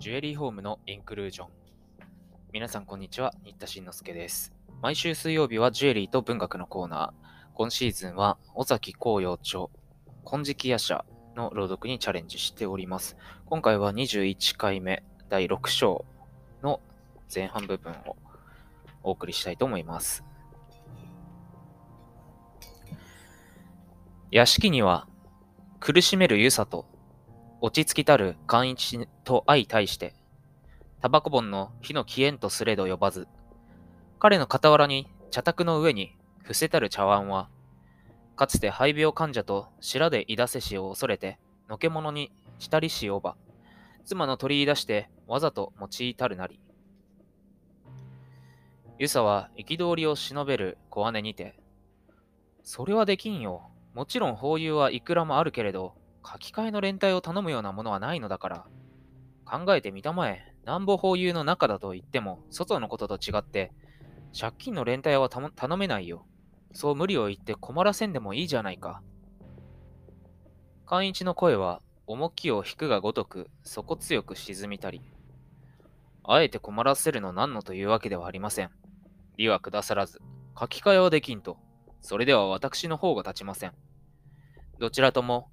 ジュエリーホームのインクルージョン。皆さんこんにちは、新田慎之介です。毎週水曜日はジュエリーと文学のコーナー。今シーズンは尾崎紅葉著、金色夜叉の朗読にチャレンジしております。今回は21回目、第6章の前半部分をお送りしたいと思います。屋敷には苦しめる湯里落ち着きたる寛一と相対して、タバコ本の火の消えんとすれど呼ばず、彼の傍らに茶卓の上に伏せたる茶碗は、かつて肺病患者と白でいだせしを恐れて、のけ者にしたりしおば、妻の取り出してわざと用いたるなり。ゆさは憤りを忍べる小姉にて、それはできんよ。もちろん法友はいくらもあるけれど、書き換えの連帯を頼むようなものはないのだから。考えてみたまえ、なんぼ法有の中だと言っても、外のことと違って、借金の連帯は頼めないよ。そう無理を言って困らせんでもいいじゃないか。寛一の声は、重きを引くがごとく、底強く沈みたり。あえて困らせるの何のというわけではありません。利は下さらず、書き換えはできんと、それでは私の方が立ちません。どちらとも、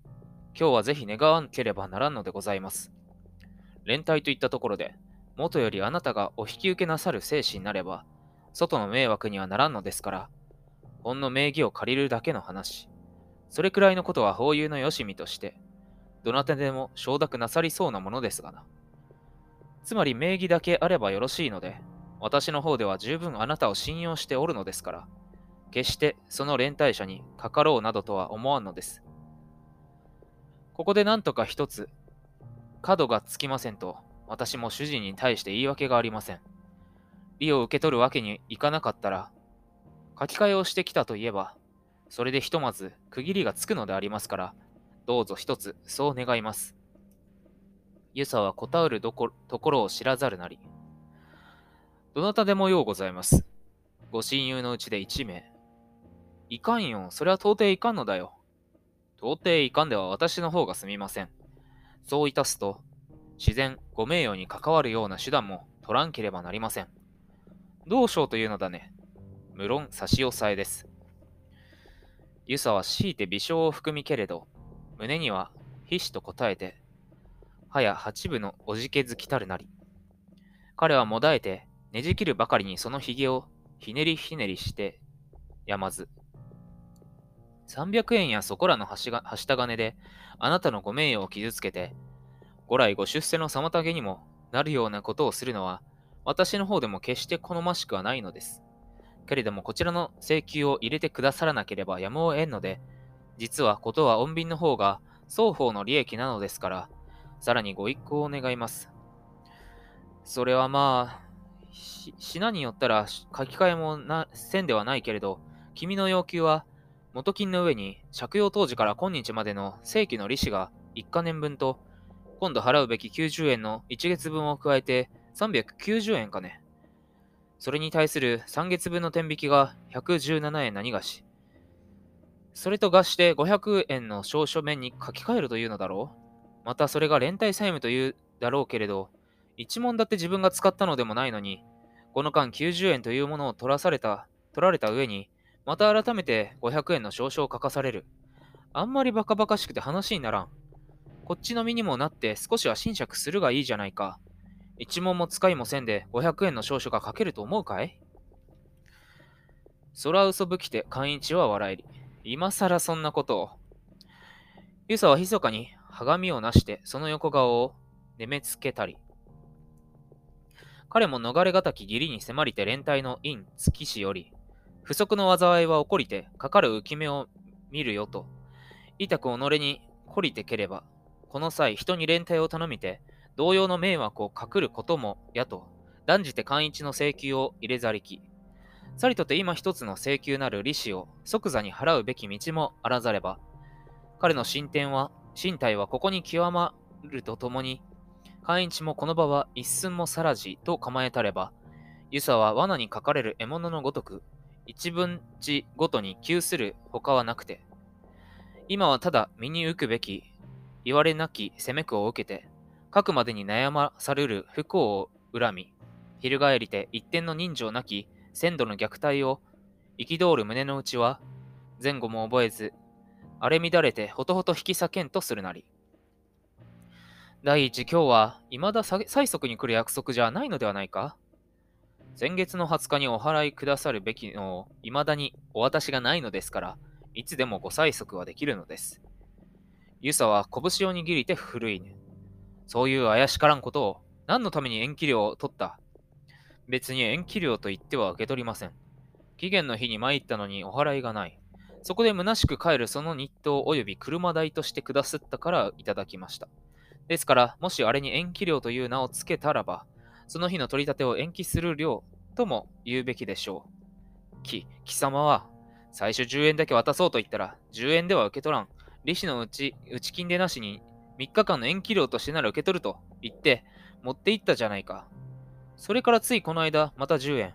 今日はぜひ願わなければならんのでございます。連帯といったところで、元よりあなたがお引き受けなさる精神なれば、外の迷惑にはならんのですから、ほんの名義を借りるだけの話。それくらいのことは法友のよしみとして、どなたでも承諾なさりそうなものですがな。つまり名義だけあればよろしいので、私の方では十分あなたを信用しておるのですから、決してその連帯者にかかろうなどとは思わんのです。ここで何とか一つ、角がつきませんと、私も主人に対して言い訳がありません。利を受け取るわけにいかなかったら、書き換えをしてきたといえば、それでひとまず区切りがつくのでありますから、どうぞ一つ、そう願います。ユサは答えるどこところを知らざるなり。どなたでもようございます。ご親友のうちで一名。いかんよ、それは到底いかんのだよ。到底いかんでは私の方がすみません。そういたすと、自然、ご名誉に関わるような手段も取らんければなりません。どうしようというのだね。無論差し押さえです。ユサは強いて微笑を含みけれど、胸には必死と答えて、はや八分のおじけづきたるなり。彼はもだえて、ねじ切るばかりにそのひげをひねりひねりして、やまず、300円やそこらのはした金で、あなたのご名誉を傷つけて、ご来ご出世の妨げにもなるようなことをするのは、私の方でも決して好ましくはないのです。けれども、こちらの請求を入れてくださらなければやむを得んので、実はことは穏便の方が双方の利益なのですから、さらにご一行を願います。それはまあ、品によったら書き換えもなせんではないけれど、君の要求は元金の上に借用当時から今日までの正規の利子が1か年分と、今度払うべき90円の1月分を加えて390円かね。それに対する3月分の天引きが117円何がし。それと合して500円の証書面に書き換えるというのだろうまたそれが連帯債務というだろうけれど、一問だって自分が使ったのでもないのに、この間90円というものを取らされた、取られた上に、また改めて500円の証書を書かされる。あんまりバカバカしくて話にならん。こっちの身にもなって少しは斟酌するがいいじゃないか。一問も使いもせんで500円の証書が書けると思うかい？空嘘ぶきて寛一は笑えり。今更そんなことを。ユサは密かに鏡をなしてその横顔をねめつけたり。彼も逃れがたき義理に迫りて連帯の陰月しより、不足の災いは起こりて、かかる浮き目を見るよと。痛く己に懲りてければ、この際人に連帯を頼みて、同様の迷惑をかくることもやと、断じて寛一の請求を入れざりき。さりとて今一つの請求なる利子を即座に払うべき道もあらざれば、彼の進展は、身体はここに極まるとともに、寛一もこの場は一寸もさらじと構えたれば、ユサは罠にかかれる獲物のごとく、一分地ごとに窮する他はなくて、今はただ身に浮くべき、言われなき攻め句を受けて、書くまでに悩まされる不幸を恨み、翻りて一点の人情なき鮮度の虐待を憤る胸の内は、前後も覚えず、荒れ乱れてほとほと引き裂けんとするなり。第一、今日は未だ催促に来る約束じゃないのではないか先月の20日にお払いくださるべきのを未だにお渡しがないのですから、いつでもご催促はできるのです。ユサは拳を握りて震いぬ。そういう怪しからんことを何のために延期料を取った？別に延期料と言っては受け取りません。期限の日に参ったのにお払いがない。そこで虚しく帰るその日当及び車代としてくださったからいただきました。ですから、もしあれに延期料という名を付けたらば、その日の取り立てを延期する量とも言うべきでしょう。き、貴様は、最初10円だけ渡そうと言ったら、10円では受け取らん。利子のうち、内金でなしに、3日間の延期料としてなら受け取ると言って、持って行ったじゃないか。それからついこの間、また10円。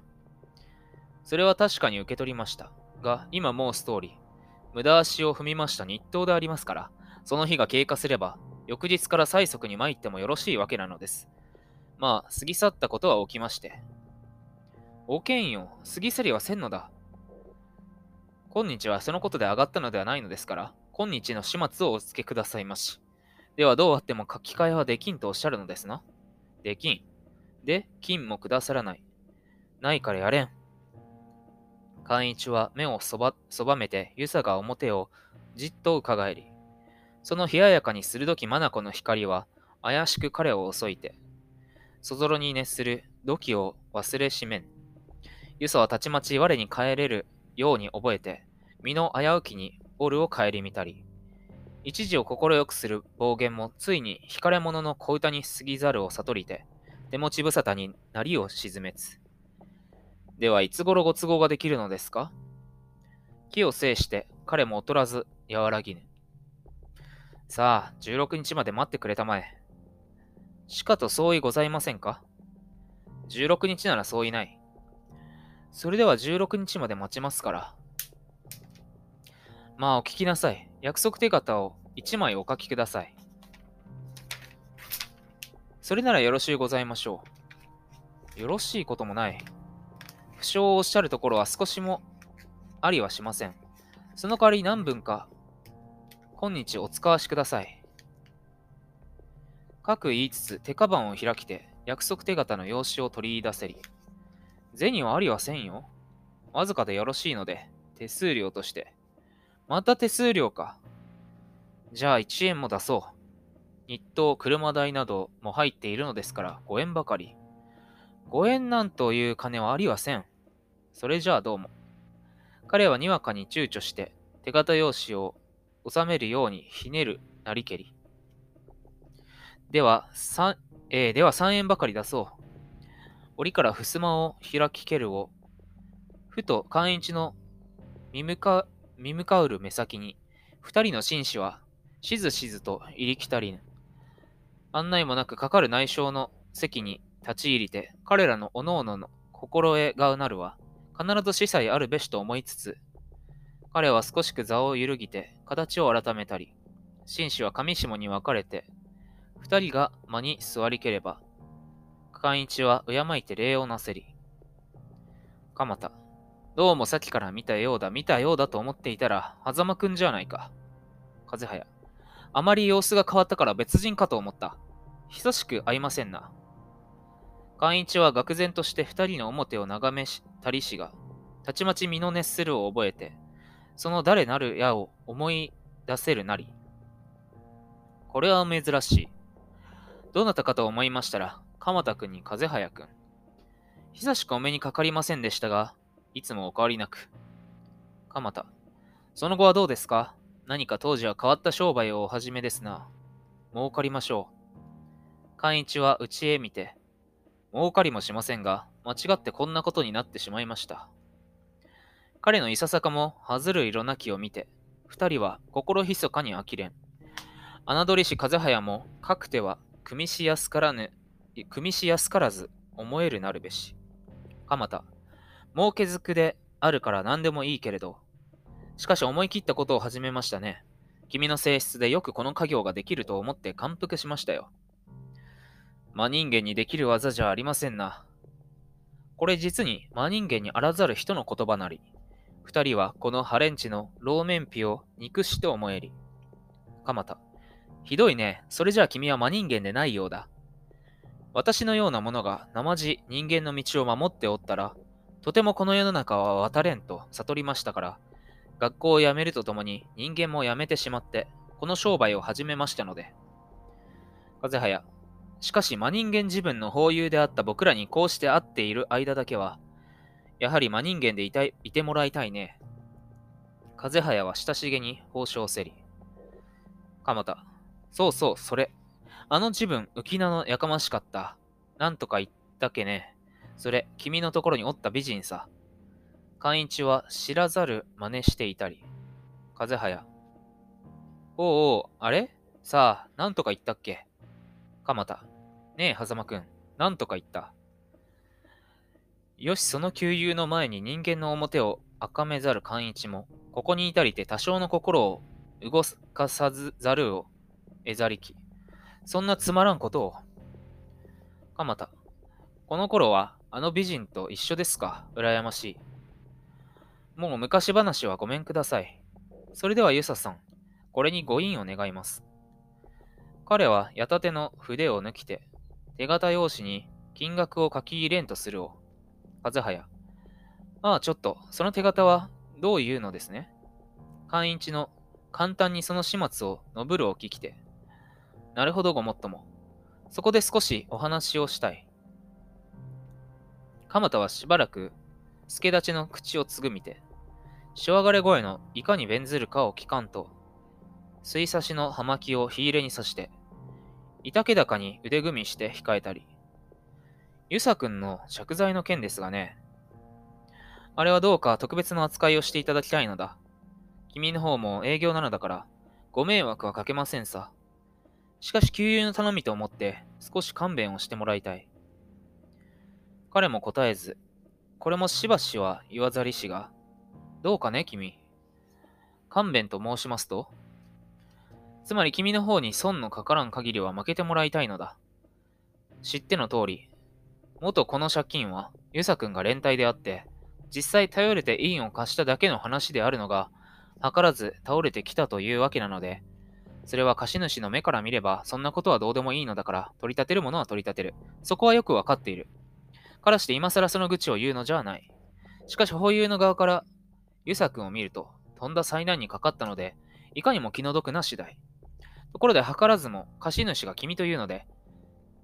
それは確かに受け取りました。が、今申す通り、無駄足を踏みました日当でありますから、その日が経過すれば、翌日から催促に参ってもよろしいわけなのです。まあ、過ぎ去ったことは起きまして。おけんよ、過ぎ去りはせんのだ。今日はそのことで上がったのではないのですから、今日の始末をお付けくださいまし。ではどうあっても書き換えはできんとおっしゃるのですな。できん。で、金もくださらない。ないからやれん。寛一は目をそばそばめて、ゆさが表をじっと伺えり。その冷ややかに鋭き眼の光は、怪しく彼を襲いて、そぞろに熱する土器を忘れしめん。ユソはたちまち我に帰れるように覚えて、身の危うきにオルを顧みたり、一時を快くする暴言もついに惹かれ者の小歌に過ぎざるを悟りて、手持ち無沙汰になりを沈めつ。ではいつ頃ご都合ができるのですか？気を制して彼も劣らず和らぎぬ。さあ、16日まで待ってくれたまえ。しかと相違ございませんか ?16 日なら相違ない。それでは16日まで待ちますから。まあお聞きなさい。約束手形を1枚お書きください。それならよろしゅうございましょう。よろしいこともない。不詳をおっしゃるところは少しもありはしません。その代わり何分か、今日お使わしください。かく言いつつ手カバンを開きて約束手形の用紙を取り出せり。銭はありはせんよ。わずかでよろしいので、手数料として。また手数料か。じゃあ1円も出そう。日当、車代なども入っているのですから5円ばかり。5円なんという金はありはせん。それじゃあどうも。彼はにわかに躊躇して手形用紙を収めるようにひねるなりけり。では、3、えー、では3円ばかり出そう。折から襖を開きけるを、ふと寛一の見向か見向かうる目先に、二人の紳士は、しずしずと入りきたりぬ。案内もなくかかる内省の席に立ち入りて、彼らのおのおのの心得がうなるは、必ず司祭あるべしと思いつつ、彼は少しく座を揺るぎて、形を改めたり、紳士は上下に分かれて、二人が間に座りければ、寛一は敬いて礼をなせり。鎌田、どうもさっきから見たようだ、見たようだと思っていたら、狭間くんじゃないか。風早、あまり様子が変わったから別人かと思った。久しく会いませんな。寛一は愕然として二人の表を眺めたりしが、たちまち身の熱するを覚えて、その誰なる矢を思い出せるなり。これは珍しい。どなたかと思いましたら、鎌田君に風早君。久しくお目にかかりませんでしたが、いつもお変わりなく。鎌田。その後はどうですか？何か当時は変わった商売をお始めですな。儲かりましょう。寛一は内へ見て、儲かりもしませんが、間違ってこんなことになってしまいました。彼のいささかも外る色なきを見て、二人は心ひそかに呆れん。侮りし風早も、かくては組みしやすからぬ、組みしやすからず思えるなるべし。鎌田、儲けづくであるから何でもいいけれど、しかし思い切ったことを始めましたね。君の性質でよくこの家業ができると思って感服しましたよ。真人間にできる技じゃありませんな。これ実に真人間にあらざる人の言葉なり。二人はこのハレンチの老面皮を憎しと思えり。鎌田。ひどいね。それじゃあ君は真人間でないようだ。私のような者が生地人間の道を守っておったら、とてもこの世の中は渡れんと悟りましたから、学校を辞めるとともに人間も辞めてしまって、この商売を始めましたので。風早。しかし真人間自分の法友であった僕らにこうして会っている間だけは、やはり真人間でいたいいてもらいたいね。風早は親しげに報奨せり。鎌田。そうそう、それ。あの自分、浮名のやかましかった。なんとか言ったけね。それ、君のところにおった美人さ。寛一は知らざる真似していたり。風早。おうおう、あれ？さあ、なんとか言ったっけ？鎌田。ねえ、狭間くん。なんとか言った。よし、その旧友の前に人間の表を赤めざる寛一も、ここに至りて多少の心を動かさずざるをえざりき。そんなつまらんことを。鎌田。この頃は、あの美人と一緒ですか羨ましい。もう昔話はごめんください。それではユサさん、これにご印を願います。彼は矢立の筆を抜きて、手形用紙に金額を書き入れんとするを。風早。ああ、ちょっと、その手形はどういうのですね。寛一の簡単にその始末を述ぶるを聞きて、なるほどごもっとも。そこで少しお話をしたい。鎌田はしばらく、助立ちの口をつぐみて、しわがれ声のいかに弁ずるかを聞かんと、水差しの葉巻を火入れに刺して、板気高に腕組みして控えたり、ゆさくんの借財の件ですがね、あれはどうか特別な扱いをしていただきたいのだ。君の方も営業なのだから、ご迷惑はかけませんさ。しかし、給油の頼みと思って少し勘弁をしてもらいたい。彼も答えず、これもしばしは言わざりしが、どうかね、君。勘弁と申しますとつまり君の方に損のかからん限りは負けてもらいたいのだ。知っての通り、元この借金は、ユサ君が連帯であって、実際頼れて委員を貸しただけの話であるのが、図らず倒れてきたというわけなので、それは貸主の目から見れば、そんなことはどうでもいいのだから、取り立てるものは取り立てる。そこはよくわかっている。からして今更その愚痴を言うのじゃない。しかし、法友の側から、ユサ君を見ると、とんだ災難にかかったので、いかにも気の毒な次第。ところで、図らずも、貸主が君というので、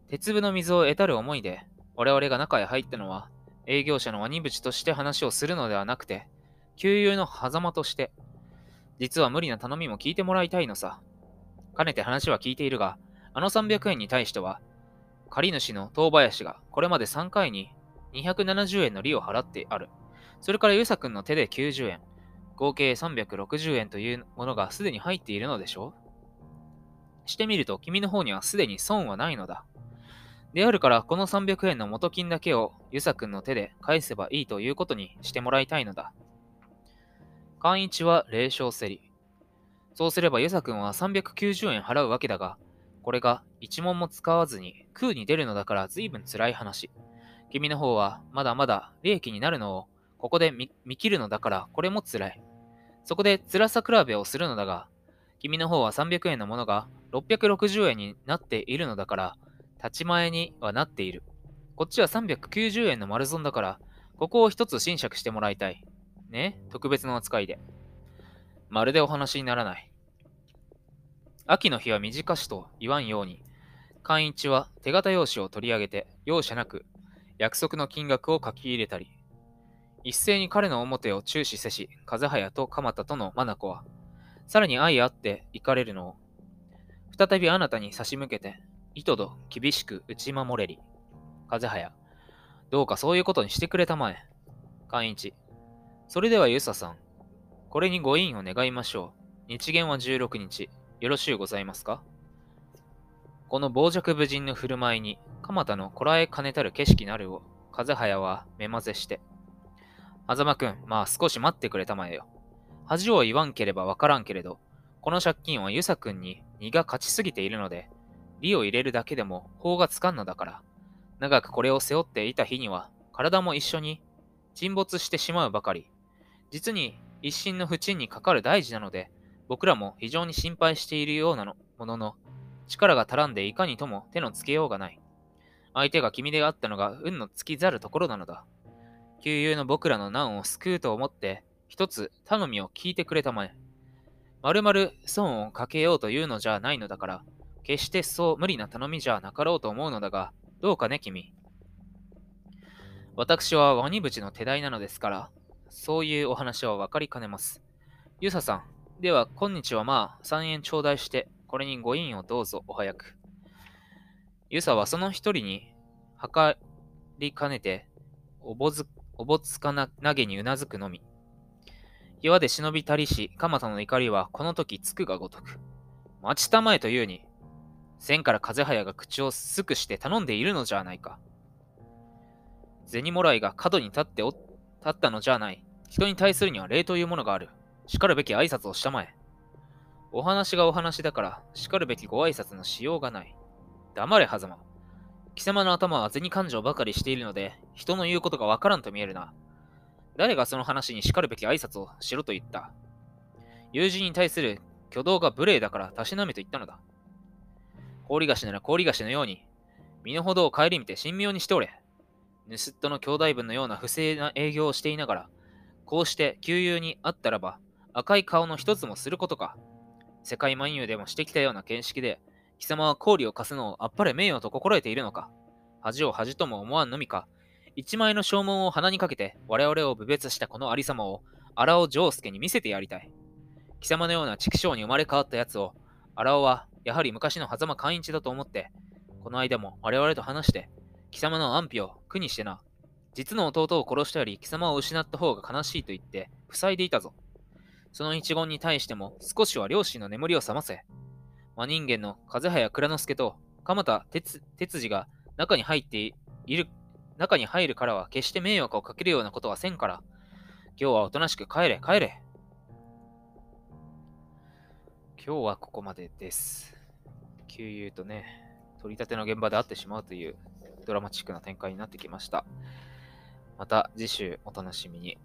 鉄分の水を得たる思いで、我々が中へ入ったのは、営業者のワニブチとして話をするのではなくて、給油の狭間として、実は無理な頼みも聞いてもらいたいのさ。かねて話は聞いているが、あの300円に対しては、借り主の東林がこれまで3回に270円の利を払ってある。それからゆさくんの手で90円、合計360円というものがすでに入っているのでしょうしてみると君の方にはすでに損はないのだ。であるから、この300円の元金だけをゆさくんの手で返せばいいということにしてもらいたいのだ。寛一は霊障せり。そうすれば、ゆさくんは390円払うわけだが、これが一文も使わずに空に出るのだから随分辛い話。君の方はまだまだ利益になるのをここで見切るのだからこれも辛い。そこで辛さ比べをするのだが、君の方は300円のものが660円になっているのだから、立ち前にはなっている。こっちは390円の丸損だから、ここを一つ侵釈してもらいたい。ね？特別の扱いで。まるでお話にならない。秋の日は短しと言わんように、寛一は手形用紙を取り上げて、容赦なく約束の金額を書き入れたり、一斉に彼の表を注視せし、風早と鎌田との眼は、さらに相あって行かれるのを、再びあなたに差し向けて、糸と厳しく打ち守れり。風早、どうかそういうことにしてくれたまえ。寛一、それではユサさん、これにご印を願いましょう。日限は16日。よろしゅうございますか？この傍若無人の振る舞いに、蒲田のこらえかねたる景色なるを、風早は目まぜして。狭間くん、まあ少し待ってくれたまえよ。恥を言わんければわからんけれど、この借金はゆさくんに荷が勝ちすぎているので、利を入れるだけでも法がつかんのだから、長くこれを背負っていた日には、体も一緒に沈没してしまうばかり。実に一心の不沈にかかる大事なので、僕らも非常に心配しているようなのものの、力が足らんでいかにとも手のつけようがない。相手が君であったのが運の尽きざるところなのだ。旧友の僕らの難を救うと思って、一つ頼みを聞いてくれたまえ。まるまる損をかけようというのじゃないのだから、決してそう無理な頼みじゃなかろうと思うのだが、どうかね、君。私はワニブチの手代なのですから、そういうお話は分かりかねます。ユサさん、では、今日はまあ、3円頂戴して、これにご印をどうぞ、お早く。ユサはその一人に、計りかねて、おぼず、おぼつかな投げにうなずくのみ。岩で忍びたりし、蒲田の怒りはこの時つくがごとく。待ちたまえというに、千から風早が口をすくして頼んでいるのじゃないか。銭もらいが角に立ってお立ったのじゃない。人に対するには礼というものがある。しかるべき挨拶をしたまえ。お話がお話だから、しかるべきご挨拶のしようがない。黙れ、はざま。貴様の頭は銭勘定ばかりしているので、人の言うことがわからんと見えるな。誰がその話にしかるべき挨拶をしろと言った友人に対する挙動が無礼だからたしなめと言ったのだ。氷菓子なら氷菓子のように、身の程を顧みて神妙にしておれ。盗人の兄弟分のような不正な営業をしていながら、こうして旧友に会ったらば、赤い顔の一つもすることか。世界万有でもしてきたような見識で、貴様は氷を貸すのをあっぱれ名誉と心得ているのか。恥を恥とも思わんのみか。一枚の証文を鼻にかけて、我々を侮蔑したこのありさまを、荒尾丈介に見せてやりたい。貴様のような畜生に生まれ変わった奴を、荒尾は、やはり昔の狭間寛一だと思って、この間も我々と話して、貴様の安否を苦にしてな。実の弟を殺したより貴様を失った方が悲しいと言って、塞いでいたぞ。その一言に対しても少しは両親の眠りを覚ませ。真人間の風早蔵之介と鎌田哲司が中に入っている、中に入るからは決して迷惑をかけるようなことはせんから。今日はおとなしく帰れ、帰れ。今日はここまでです。旧友とね、取り立ての現場で会ってしまうというドラマチックな展開になってきました。また次週お楽しみに。